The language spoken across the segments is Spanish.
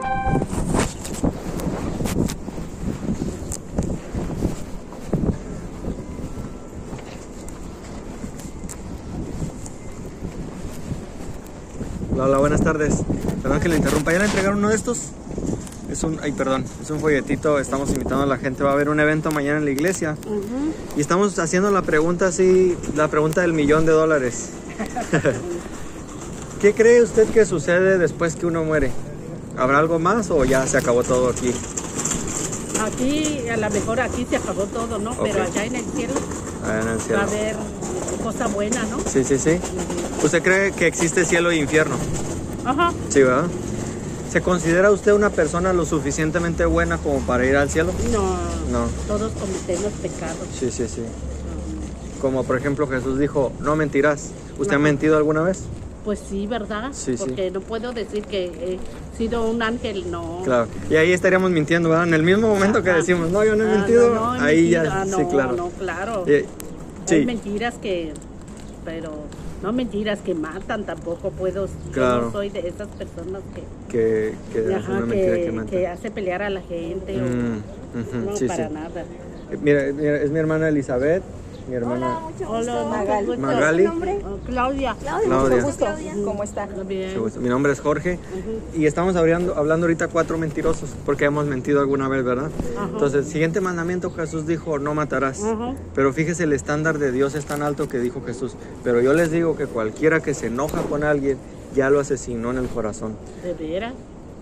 Hola, hola, buenas tardes. Perdón que le interrumpa. ¿Ya le entregaron uno de estos? Es un, ay, perdón, es un folletito. Estamos invitando a la gente. Va a haber un evento mañana en la iglesia. Y estamos haciendo la pregunta así, la pregunta del millón de dólares. ¿Qué cree usted que sucede después que uno muere? ¿Habrá algo más o ya se acabó todo aquí? Aquí, a lo mejor aquí se acabó todo, ¿no? Pero allá en el cielo en el va a haber cosa buena, ¿no? Sí, sí, sí. ¿Usted cree que existe cielo e infierno? Ajá. Sí, ¿verdad? ¿Se considera usted una persona lo suficientemente buena como para ir al cielo? No, No. todos cometemos pecados. Sí, sí, sí. Como por ejemplo Jesús dijo, no mentirás. ¿Usted ha mentido alguna vez? Pues sí, ¿verdad? Sí, sí. Porque no puedo decir que he sido un ángel, no. Claro. Y ahí estaríamos mintiendo, ¿verdad? En el mismo momento que decimos, no, yo no he Ah, mentido, no, no he ahí mentido. ya, Ah, sí, no, claro. No, claro. Y- Hay sí, mentiras que, pero no mentiras que matan tampoco puedo. Yo Claro. no soy de esas personas que, que, que ajá, hace pelear a la gente. o- Mm, no, sí, para sí. nada. Eh, Mira, mira, es mi hermana Elizabeth, mi hermana Hola, Magali. ¿cómo estás? Magali. Oh, Claudia. Claudia, Claudia. mucho gusto. ¿Cómo está? Bien. Mucho gusto. Mi nombre es Jorge y estamos hablando, hablando ahorita cuatro mentirosos porque hemos mentido alguna vez, ¿verdad? Ajá. Entonces, siguiente mandamiento Jesús dijo, no matarás. Ajá. Pero fíjese, el estándar de Dios es tan alto que dijo Jesús. Pero yo les digo que cualquiera que se enoja con alguien ya lo asesinó en el corazón. ¿De veras?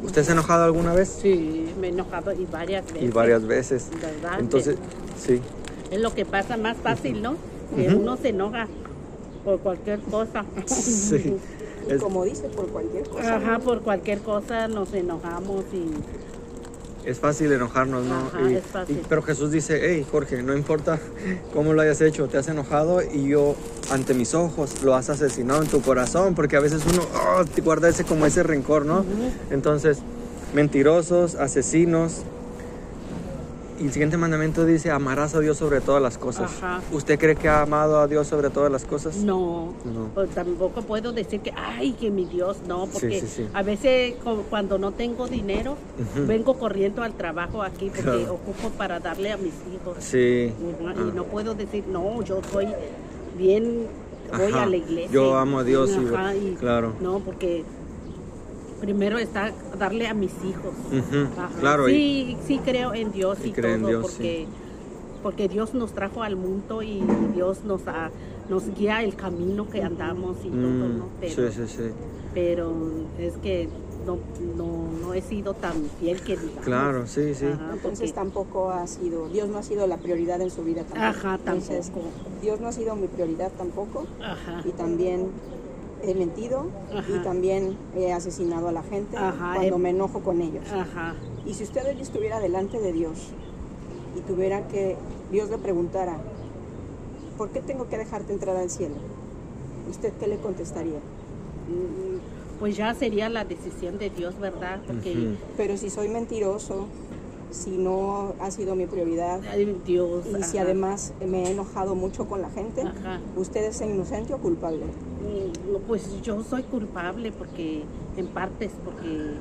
¿Usted se ha enojado alguna vez? Sí, me he enojado y varias veces. Y varias veces. ¿Verdad? Entonces, sí. Es lo que pasa más fácil, ¿no? Que uno se enoja por cualquier cosa. Sí. Y Es, como dice, por cualquier cosa. Ajá, por cualquier cosa nos enojamos y es fácil enojarnos, ¿no? Ajá, Y- es fácil. y- pero Jesús dice, hey, Jorge, no importa cómo lo hayas hecho, te has enojado y yo ante mis ojos lo has asesinado en tu corazón, porque a veces uno oh, te guarda ese como ese rencor, ¿no? Entonces, mentirosos, asesinos. El siguiente mandamiento dice, amarás a Dios sobre todas las cosas. Ajá. ¿Usted cree que ha amado a Dios sobre todas las cosas? no, No. pues tampoco puedo decir que, ay, que mi Dios, no, porque sí, sí. a veces cuando no tengo dinero, Ujú. vengo corriendo al trabajo aquí porque Claro. ocupo para darle a mis hijos. Sí. Ujú, Ah. Y no puedo decir, no, yo soy bien, voy Ajá. a la iglesia. Yo amo a Dios y- Ajá, y- claro. No, porque primero está darle a mis hijos. Claro. y- Sí, sí creo en Dios Y y, cree en todo, Dios, porque, porque Dios nos trajo al mundo y Dios nos, ha- nos guía el camino que andamos y todo, Mm, ¿no? Pero, sí, sí, sí. pero es que no, no, no he sido tan fiel que digamos. Claro, sí, sí. Ajá, Entonces porque- tampoco ha sido, Dios no ha sido la prioridad en su vida tampoco. Ajá, Entonces, tampoco. Dios no ha sido mi prioridad tampoco. Ajá. Y también he mentido Ajá. y también he asesinado a la gente Ajá, cuando me enojo con ellos. Ajá. Y si usted hoy estuviera delante de Dios y tuviera que, Dios le preguntara, ¿por qué tengo que dejarte entrar al cielo? ¿Usted qué le contestaría? Pues ya sería la decisión de Dios, ¿verdad? Porque. Pero si soy mentiroso, si no ha sido mi prioridad ay, Dios. y si ajá. además me he enojado mucho con la gente, Ajá. ¿usted es inocente o culpable? No, Pues yo soy culpable porque, en partes, porque,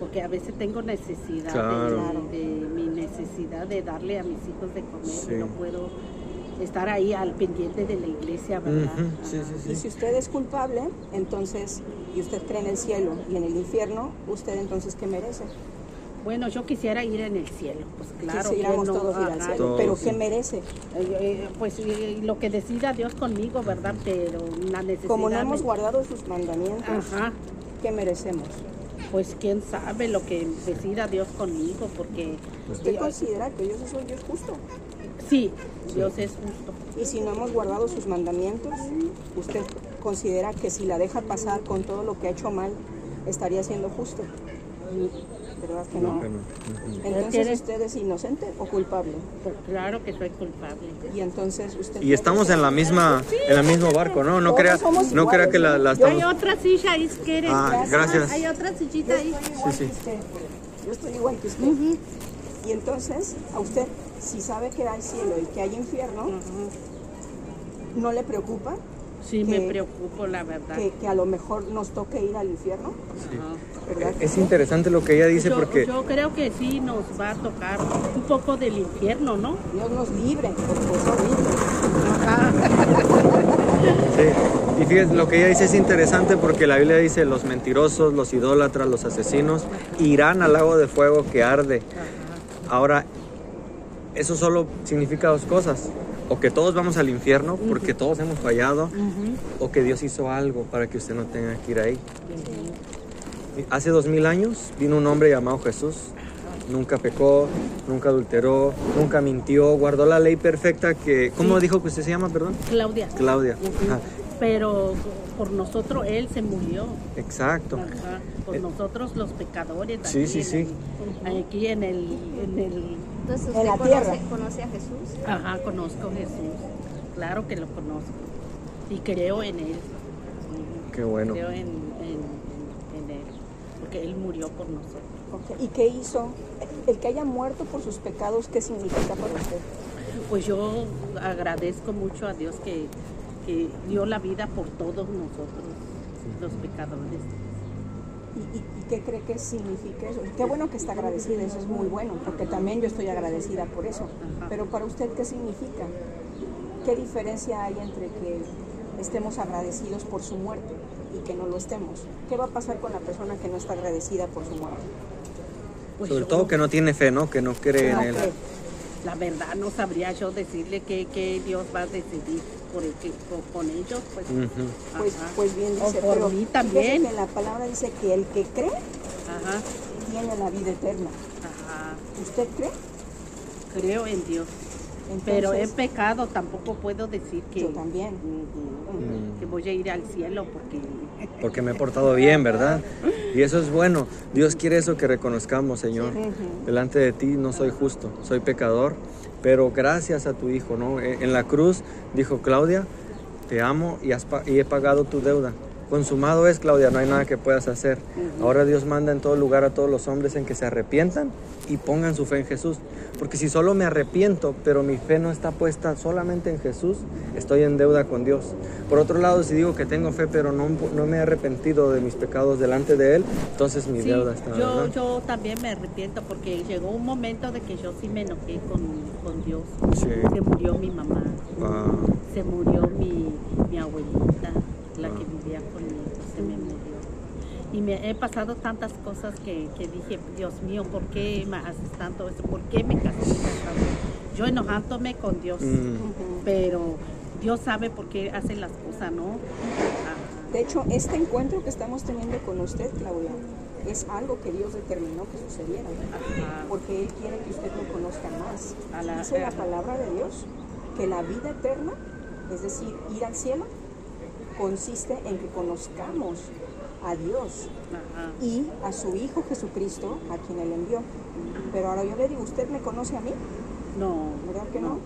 porque a veces tengo necesidad Claro. de, de mi necesidad de darle a mis hijos de comer Sí. y no puedo estar ahí al pendiente de la iglesia, ¿verdad? Sí, sí, Y si usted es culpable, entonces, y usted cree en el cielo y en el infierno, ¿usted entonces qué merece? Bueno, yo quisiera ir en el cielo, pues claro. Quisiéramos que no, todos ir al cielo, Todos, pero sí. ¿qué merece? eh, eh, pues eh, lo que decida Dios conmigo, ¿verdad? Pero la necesidad. Como no hemos guardado sus mandamientos, Ajá. ¿qué merecemos? Pues quién sabe lo que decida Dios conmigo, porque ¿Usted eh, considera que Dios es un Dios justo? sí, Dios es justo. Y si no hemos guardado sus mandamientos, ¿usted considera que si la deja pasar con todo lo que ha hecho mal, estaría siendo justo? ¿Verdad que no? Entonces usted es inocente o culpable. Pues claro que soy culpable. Y entonces usted... Y estamos en la misma, en el mismo barco, ¿no? No crea, no crea que la, la Hay otra silla ahí, si quieren. Ah, gracias. Hay otra sillita ahí. Yo estoy igual Sí, sí. que usted. Yo estoy igual que usted. Y entonces, a usted, si sabe que hay cielo y que hay infierno, ¿no le preocupa? Sí, me preocupo, la verdad. que, que a lo mejor nos toque ir al infierno, Ajá. Es interesante lo que ella dice yo, porque yo creo que sí nos va a tocar un poco del infierno, ¿no? Dios nos libre, porque es horrible. Ajá. Sí, y fíjate, lo que ella dice es interesante porque la Biblia dice los mentirosos, los idólatras, los asesinos irán al lago de fuego que arde. Ahora, eso solo significa dos cosas. O que todos vamos al infierno porque todos hemos fallado, o que Dios hizo algo para que usted no tenga que ir ahí. Hace dos mil años vino un hombre llamado Jesús. Nunca pecó, nunca adulteró, nunca mintió, guardó la ley perfecta que... ¿Cómo Sí. dijo que usted se llama, perdón? Claudia. Claudia. Ajá, Pero por nosotros él se murió. Exacto. Ajá. Por Eh, nosotros los pecadores. Sí, aquí sí, en sí. el- aquí en el, en el Entonces En usted la conoce, tierra. conoce a Jesús. Ajá, conozco a Jesús. Claro que lo conozco. Y creo en Él. Qué bueno. Creo en. Porque Él murió por nosotros. ¿Y qué hizo? El que haya muerto por sus pecados, ¿qué significa para usted? Pues yo agradezco mucho a Dios que, que dio la vida por todos nosotros, los pecadores. ¿Y, y- y qué cree que significa eso? Qué bueno que está agradecida, eso es muy bueno, porque también yo estoy agradecida por eso. Ajá. Pero para usted, ¿qué significa? ¿Qué diferencia hay entre que estemos agradecidos por su muerte y que no lo estemos? ¿Qué va a pasar con la persona que no está agradecida por su muerte? Pues Sobre yo todo que no tiene fe, ¿no? Que no cree en él. cree. La verdad no sabría yo decirle que, que Dios va a decidir por, el que- por- con ellos. Pues. Pues, pues bien O dice, por pero mí también. que la palabra dice que el que cree Ajá, tiene la vida eterna. ajá. ¿Usted cree? Creo en Dios. Entonces, Pero he pecado, tampoco puedo decir que, Yo también. Que voy a ir al cielo porque Porque me he portado bien, ¿verdad? Y eso es bueno. Dios quiere eso que reconozcamos, Señor. Delante de ti no soy justo, soy pecador, pero gracias a tu Hijo, ¿no? E- En la cruz dijo Claudia, te amo y, has pa- y he pagado tu deuda. Consumado es, Claudia, no hay nada que puedas hacer. Ahora Dios manda en todo lugar a todos los hombres en que se arrepientan y pongan su fe en Jesús. Porque si solo me arrepiento, pero mi fe no está puesta solamente en Jesús, estoy en deuda con Dios. Por otro lado, si digo que tengo fe, pero no, no me he arrepentido de mis pecados delante de Él, entonces mi Sí, deuda está. yo, ¿verdad? yo también me arrepiento porque llegó un momento de que yo sí me enojé con, con Dios. Sí. Se murió mi mamá, Ah, se murió mi, mi abuelita, la que Ah. vivía conmigo, se me murió. Y me he pasado tantas cosas que, que dije, Dios mío, ¿por qué me haces tanto eso? ¿Por qué me castigas tanto? Yo enojándome con Dios, mm, pero Dios sabe por qué hace las cosas, ¿no? Ajá. De hecho, este encuentro que estamos teniendo con usted, Claudia, es algo que Dios determinó que sucediera, Ajá. porque Él quiere que usted lo conozca más. A la- Dice la palabra de Dios que la vida eterna, es decir, ir al cielo, consiste en que conozcamos a Dios Ajá. y a su Hijo Jesucristo, a quien Él envió. Pero ahora yo le digo, ¿usted me conoce a mí? No. ¿Verdad que no?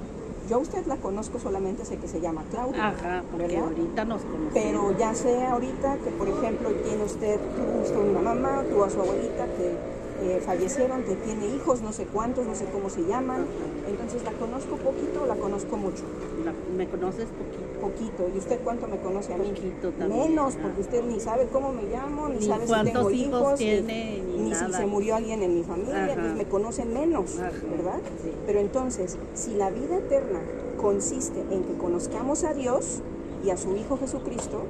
Yo a usted la conozco solamente sé que se llama Claudia. Ajá, porque ¿verdad? ahorita nos conocemos. Pero ya sé ahorita que, por ejemplo, tiene usted, tuvo usted una mamá, tuvo a su abuelita que eh, fallecieron, que tiene hijos, no sé cuántos, no sé cómo se llaman. Entonces, ¿la conozco poquito o la conozco mucho? La- me conoces poquito. Poquito. ¿Y usted cuánto me conoce a mí? Poquito también. Menos, porque usted ni sabe cómo me llamo, ni, Ni sabe si tengo hijos hijos, tiene, ni, ni ni si se murió alguien en mi familia, Ajá. pues me conoce menos, Ajá. ¿verdad? Sí. Pero entonces, si la vida eterna consiste en que conozcamos a Dios y a su Hijo Jesucristo,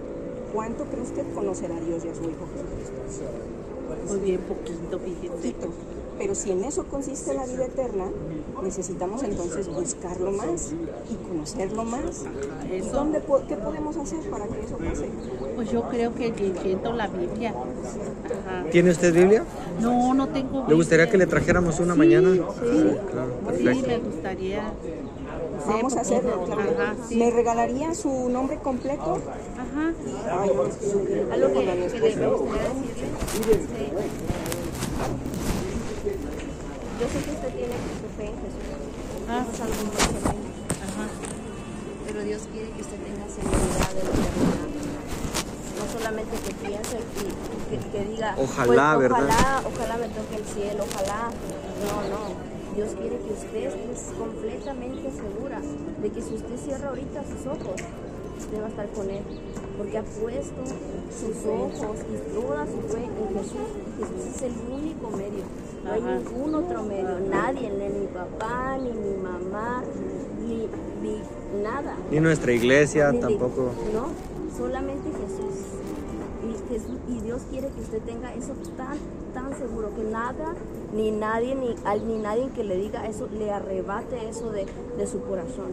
¿cuánto cree usted conocer a Dios y a su Hijo Jesucristo? Muy bien poquito. Poquito. Pero si en eso consiste la vida eterna, necesitamos entonces buscarlo más y conocerlo más. ¿Y Eso, dónde, ¿Qué podemos hacer para que eso pase? pues yo creo que leyendo la Biblia. Ajá. ¿Tiene usted Biblia? No, no tengo ¿Le gustaría que le trajéramos una Sí, mañana? Sí, claro, sí, me gustaría. Vamos a hacerlo. Claudia. Ajá, sí. ¿Me regalaría su nombre completo? Ajá. Ay, Algo que, que le esposa. gustaría decirle. Yo sé que usted tiene su fe en Jesús. Ah. Eso es algo muy tremendo. Ajá. Pero Dios quiere que usted tenga seguridad de lo que. No solamente que piense y que, que diga, Ojalá, pues, ¿verdad? ojalá, ojalá me toque el cielo, ojalá. No, no. Dios quiere que usted esté completamente segura de que si usted cierra ahorita sus ojos, usted va a estar con Él. Porque ha puesto sus ojos y toda su fe en Jesús. Y Jesús es el único medio. No hay Ajá. ningún otro medio. Nadie, ni mi papá, ni mi mamá, ni, ni nada. Ni nuestra iglesia Ni de- tampoco. No, solamente Jesús. Y, Jesús. y Dios quiere que usted tenga eso tan, tan seguro que nada, ni nadie, ni, al- ni nadie que le diga eso, le arrebate eso de, de su corazón.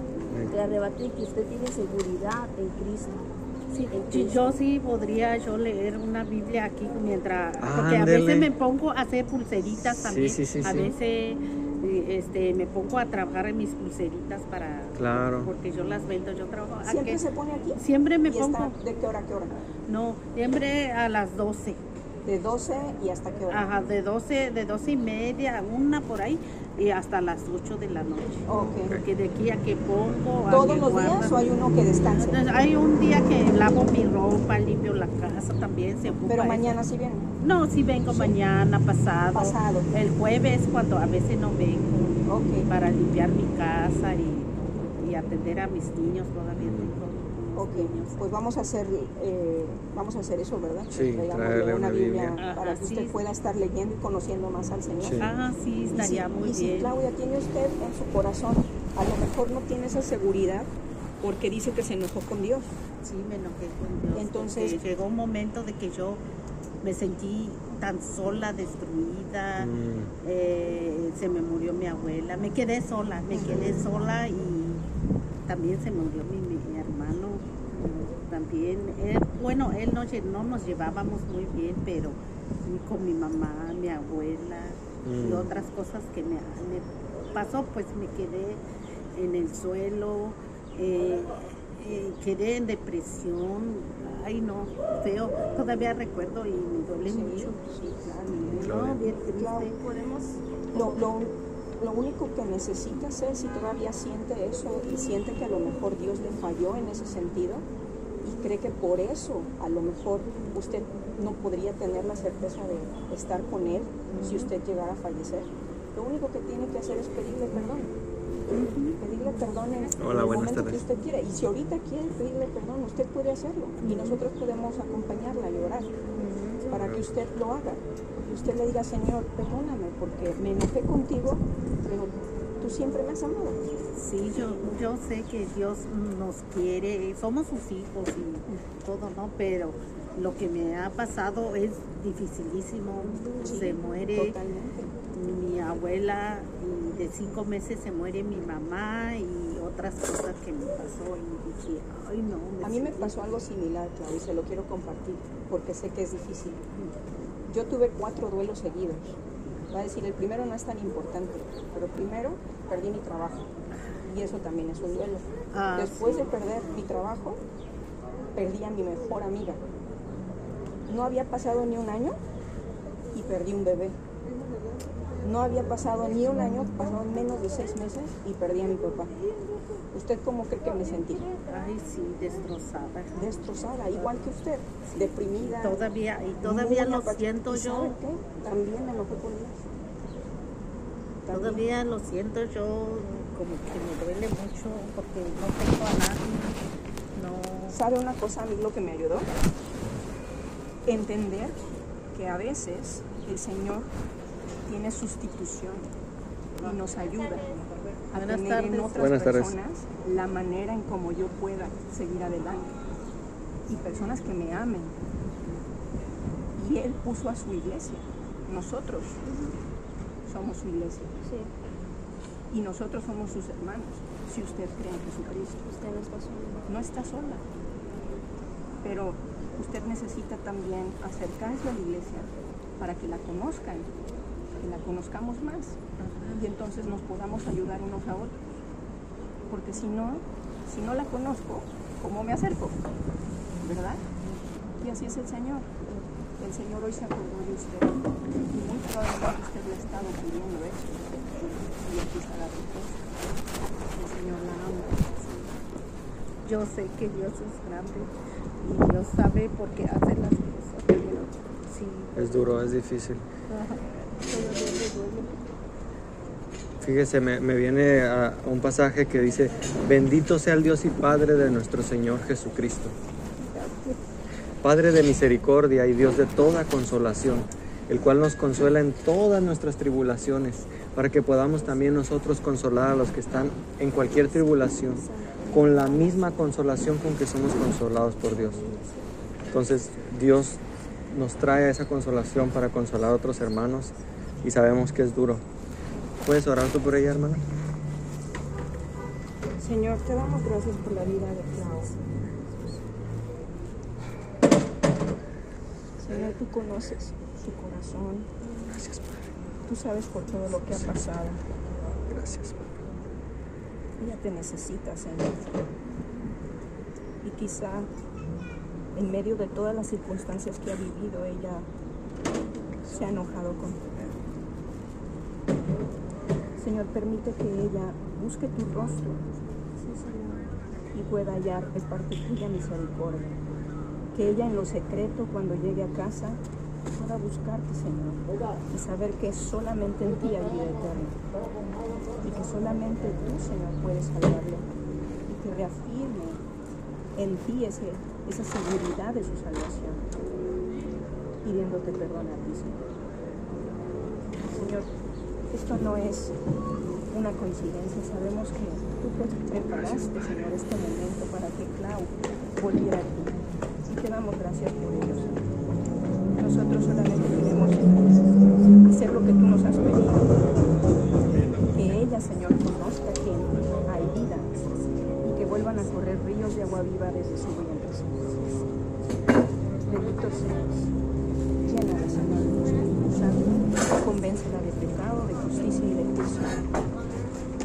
Le arrebate que usted tiene seguridad en Cristo. Sí, sí, yo sí podría yo leer una Biblia aquí mientras porque a veces me pongo a hacer pulseritas Sí, también sí, sí, a sí. veces este me pongo a trabajar en mis pulseritas para Claro. porque yo las vendo yo trabajo ¿a ¿Siempre qué? se pone aquí? siempre me ¿Y pongo está de qué hora a qué hora? no siempre a las 12 De 12 y hasta qué hora. ajá de 12 de 12 y media una por ahí y hasta las 8 de la noche Ok. porque de aquí a que pongo a ¿Todos los días o hay uno que descanse? Entonces, hay un día que lavo mi ropa, limpio la casa también, se ocupa Pero eso. mañana sí vienen. No, sí vengo mañana, pasado. Pasado. El jueves cuando a veces no vengo Ok. para limpiar mi casa y, y atender a mis niños todavía tengo. Ok, niños. pues vamos a hacer, eh, vamos a hacer eso, ¿verdad? Sí, traerle una Biblia. para Ajá, que sí, usted sí. pueda estar leyendo y conociendo más al Señor. Sí. Ah, sí, Y si- estaría muy y si bien. Claudia tiene usted en su corazón, a lo mejor no tiene esa seguridad porque dice que se enojó con Dios. Sí, me enojé con Dios. Entonces- llegó un momento de que yo me sentí tan sola, destruida. Mm. eh, se me murió mi abuela, me quedé sola, me quedé sola y también se murió mi, mi hermano. También, él- bueno, él no, no nos llevábamos muy bien, pero con mi mamá, mi abuela y Mm. otras cosas que me, me pasó, pues me quedé en el suelo, eh, eh, quedé en depresión, ay no, feo, todavía recuerdo y me duele Sí, mucho. sí, claro. No, bien Claro. triste. Podemos Lo, lo, lo único que necesita hacer si todavía siente eso y siente que a lo mejor Dios le falló en ese sentido y cree que por eso a lo mejor usted no podría tener la certeza de estar con Él si usted llegara a fallecer, lo único que tiene que hacer es pedirle perdón. Pedirle perdón en, en Hola, el buenas momento que tardes. usted quiera. Y si ahorita quiere pedirle perdón, usted puede hacerlo. Y nosotros podemos acompañarla a llorar para que usted lo haga. Y usted le diga, Señor, perdóname porque me enojé contigo, pero tú siempre me has amado. Sí, yo, yo sé que Dios nos quiere, somos sus hijos y todo, ¿no? Pero lo que me ha pasado es dificilísimo. se muere Totalmente. mi abuela de cinco meses se muere mi mamá y otras cosas que me pasó y dije, ay no. A mí me pasó algo similar, Claudia, y se lo quiero compartir porque sé que es difícil. Yo tuve cuatro duelos seguidos. Va a decir, el primero no es tan importante, pero primero perdí mi trabajo y eso también es un duelo. Ah, Después sí. de perder mi trabajo, perdí a mi mejor amiga. No había pasado ni un año y perdí un bebé. No había pasado ni un año, pasaron menos de seis meses y perdí a mi papá. ¿Usted cómo cree que me sentí? Ay, sí, destrozada. Destrozada, igual que usted, deprimida. Todavía, y todavía lo siento ¿Y yo. sabe qué? También me enojé con Dios. También. Todavía lo siento yo, como que me duele mucho porque no tengo a nadie. No. ¿Sabe una cosa a mí lo que me ayudó? Entender que a veces el Señor tiene sustitución y nos ayuda a Buenas tener en otras Buenas tardes. personas la manera en cómo yo pueda seguir adelante. Y personas que me amen. Y Él puso a su iglesia. Nosotros somos su iglesia. Y nosotros somos sus hermanos, si usted cree en Jesucristo. usted no está solo. No está sola. Pero usted necesita también acercarse a la iglesia para que la conozcan, que la conozcamos más y entonces nos podamos ayudar unos a otros. Porque si no, si no la conozco, ¿cómo me acerco? ¿Verdad? Y así es el Señor. El Señor hoy se acordó de usted y muy probablemente usted le ha estado pidiendo eso. Y aquí está la respuesta. El Señor la ama. Yo sé que Dios es grande y Dios sabe por qué hace las cosas. Pero sí, Es duro, es difícil. ajá. Fíjese, me, viene a un pasaje que dice, bendito sea el Dios y Padre de nuestro Señor Jesucristo. Padre de misericordia y Dios de toda consolación, el cual nos consuela en todas nuestras tribulaciones, para que podamos también nosotros consolar a los que están en cualquier tribulación, con la misma consolación con que somos consolados por Dios. Entonces Dios nos trae esa consolación para consolar a otros hermanos y sabemos que es duro. ¿Puedes orar tú por ella, hermana? Señor, te damos gracias por la vida de Clau. Señor, tú conoces su corazón. Gracias, Padre. Tú sabes por todo lo que ha pasado. Gracias, Padre. Ella te necesita, Señor. Y quizá en medio de todas las circunstancias que ha vivido, ella se ha enojado contigo. Señor, permite que ella busque tu rostro y pueda hallar de parte tuya misericordia. Que ella en lo secreto, cuando llegue a casa, pueda buscarte, Señor, y saber que solamente en ti hay vida eterna. Y que solamente tú, Señor, puedes salvarle. Y que reafirme en ti ese, esa seguridad de su salvación, pidiéndote perdón a ti, Señor. Señor, esto no es una coincidencia, sabemos que tú preparaste, Señor, este momento para que Clau volviera a ti. Y te damos gracias por ello, Señor. Nosotros solamente queremos hacer lo que tú nos has pedido. Que ella, Señor, conozca que hay vida y que vuelvan a correr ríos de agua viva desde su vientre. Bendito seas. Llénala, Señor, de tu de pecado, de justicia y de juicio.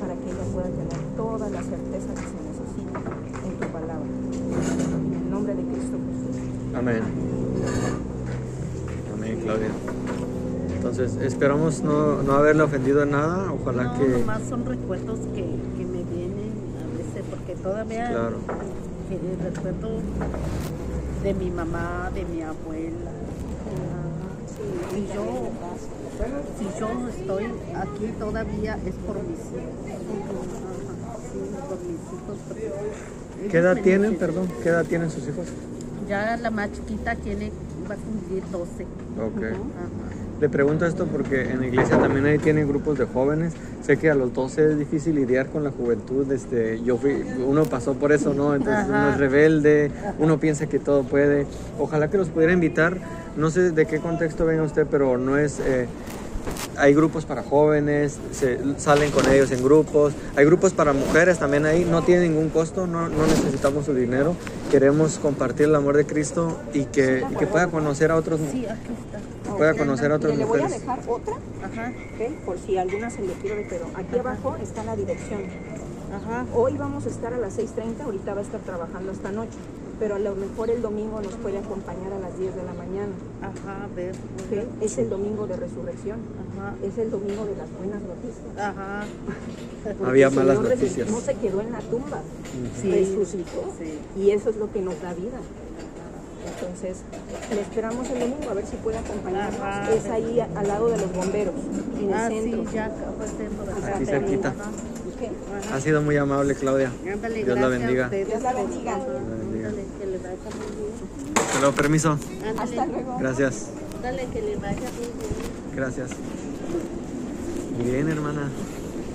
Para que ella pueda tener toda la certeza que se necesita en tu palabra. En el nombre de Cristo Jesús. Amén. Amén, Claudia. Entonces, esperamos no, no haberle ofendido en nada. Ojalá no, que... nomás son recuerdos que, que me vienen a veces, porque todavía Claro. que recuerdo de mi mamá, de mi abuela. Y yo, si yo estoy aquí todavía es por mis hijos. Mis hijos. porque ¿Qué edad tienen, necesitan. perdón? ¿Qué edad tienen sus hijos? Ya la más chiquita tiene, va a cumplir 12. Ok. Le pregunto esto porque en la iglesia también ahí tienen grupos de jóvenes. Sé que a los 12 es difícil lidiar con la juventud. Este, yo fui, uno pasó por eso, ¿no? Entonces uno es rebelde, uno piensa que todo puede. Ojalá que los pudiera invitar. No sé de qué contexto venga usted, pero no es. eh, hay grupos para jóvenes, se, salen con ellos en grupos. Hay grupos para mujeres también ahí. No tiene ningún costo, no, no necesitamos su dinero. Queremos compartir el amor de Cristo y que, y que pueda conocer a otros. Sí, aquí está. Pueda conocer a otras le voy a mujeres. dejar otra, Ajá, ¿ok? Por si alguna se le pierde, pero aquí abajo está la dirección. ajá. Hoy vamos a estar a las 6.30, ahorita va a estar trabajando esta noche, pero a lo mejor el domingo nos puede acompañar a las 10 de la mañana. Ajá, a ver. Es el domingo de resurrección, Ajá, es el domingo de las buenas noticias. ajá. Porque Había el malas Señor noticias. No se quedó en la tumba, Sí, resucitó. sí. Y eso es lo que nos da vida. Entonces, le esperamos el domingo a ver si puede acompañarnos. Ajá. Es ahí a- al lado de los bomberos, en el Ah, centro. sí, ya pues, Aquí cerquita. Ha sido muy amable, Claudia. Ándale, Dios la bendiga. Dios la bendiga. Vaya muy bien. Te lo permiso. Hasta luego. Gracias. ándale, que le vaya muy bien. Gracias. Bien, hermana.